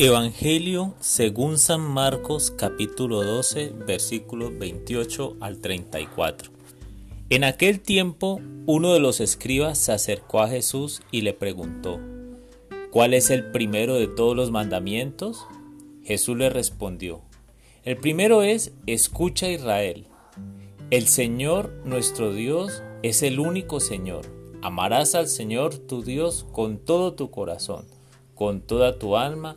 Evangelio según San Marcos capítulo 12 versículos 28 al 34. En aquel tiempo uno de los escribas se acercó a Jesús y le preguntó, ¿cuál es el primero de todos los mandamientos? Jesús le respondió, el primero es, escucha Israel, el Señor nuestro Dios es el único Señor, amarás al Señor tu Dios con todo tu corazón, con toda tu alma,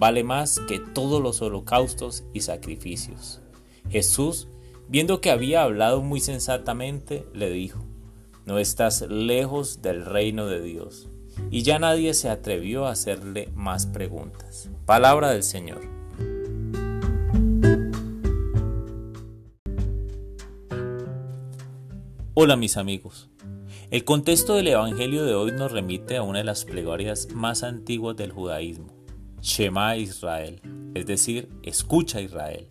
vale más que todos los holocaustos y sacrificios. Jesús, viendo que había hablado muy sensatamente, le dijo, no estás lejos del reino de Dios. Y ya nadie se atrevió a hacerle más preguntas. Palabra del Señor. Hola mis amigos. El contexto del Evangelio de hoy nos remite a una de las plegarias más antiguas del judaísmo, Shema Israel, es decir, escucha Israel.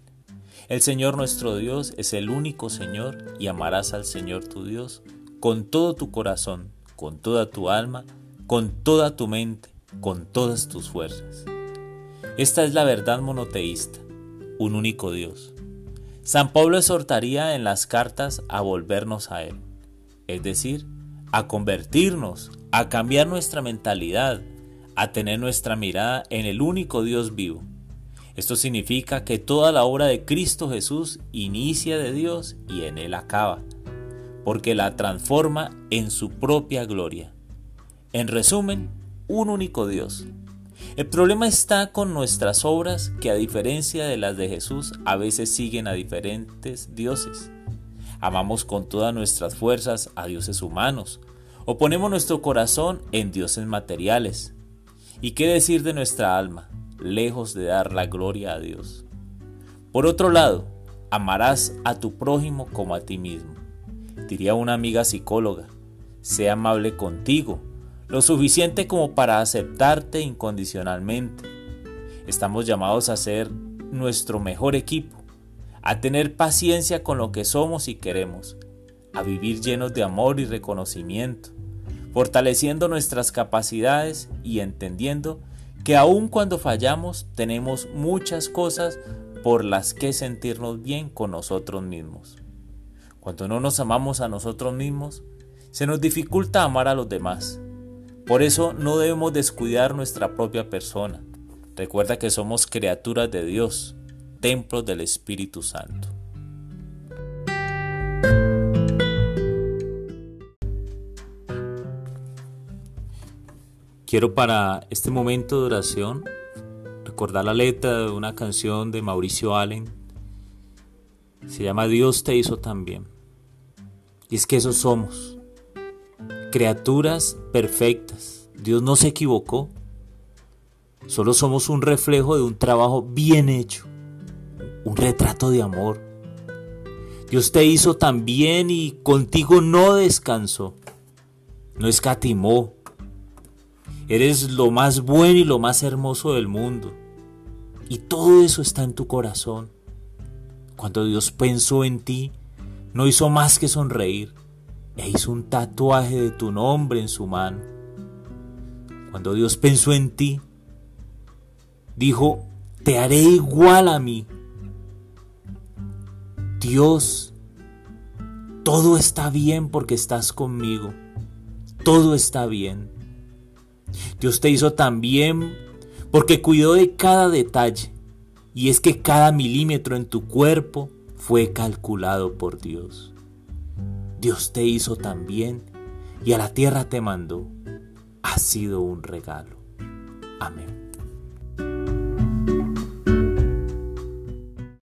El Señor nuestro Dios es el único Señor y amarás al Señor tu Dios con todo tu corazón, con toda tu alma, con toda tu mente, con todas tus fuerzas. Esta es la verdad monoteísta, un único Dios. San Pablo exhortaría en las cartas a volvernos a Él, es decir, a convertirnos, a cambiar nuestra mentalidad, a tener nuestra mirada en el único Dios vivo. Esto significa que toda la obra de Cristo Jesús inicia de Dios y en Él acaba, porque la transforma en su propia gloria. En resumen, un único Dios. El problema está con nuestras obras que a diferencia de las de Jesús a veces siguen a diferentes dioses. Amamos con todas nuestras fuerzas a dioses humanos o ponemos nuestro corazón en dioses materiales ¿Y qué decir de nuestra alma, lejos de dar la gloria a Dios? Por otro lado, amarás a tu prójimo como a ti mismo. Diría una amiga psicóloga, sea amable contigo, lo suficiente como para aceptarte incondicionalmente. Estamos llamados a ser nuestro mejor equipo, a tener paciencia con lo que somos y queremos, a vivir llenos de amor y reconocimiento, fortaleciendo nuestras capacidades y entendiendo que aun cuando fallamos tenemos muchas cosas por las que sentirnos bien con nosotros mismos. Cuando no nos amamos a nosotros mismos, se nos dificulta amar a los demás. Por eso no debemos descuidar nuestra propia persona. Recuerda que somos criaturas de Dios, templos del Espíritu Santo. Quiero para este momento de oración recordar la letra de una canción de Mauricio Allen. Se llama Dios te hizo también. Y es que eso somos. Criaturas perfectas. Dios no se equivocó. Solo somos un reflejo de un trabajo bien hecho. Un retrato de amor. Dios te hizo también y contigo no descansó. No escatimó Eres lo más bueno y lo más hermoso del mundo. Y todo eso está en tu corazón. Cuando Dios pensó en ti, no hizo más que sonreír e hizo un tatuaje de tu nombre en su mano. Cuando Dios pensó en ti, dijo, te haré igual a mí. Dios, todo está bien porque estás conmigo. Todo está bien. Dios te hizo también porque cuidó de cada detalle. Y es que cada milímetro en tu cuerpo fue calculado por Dios. Dios te hizo también y a la tierra te mandó. Ha sido un regalo. Amén.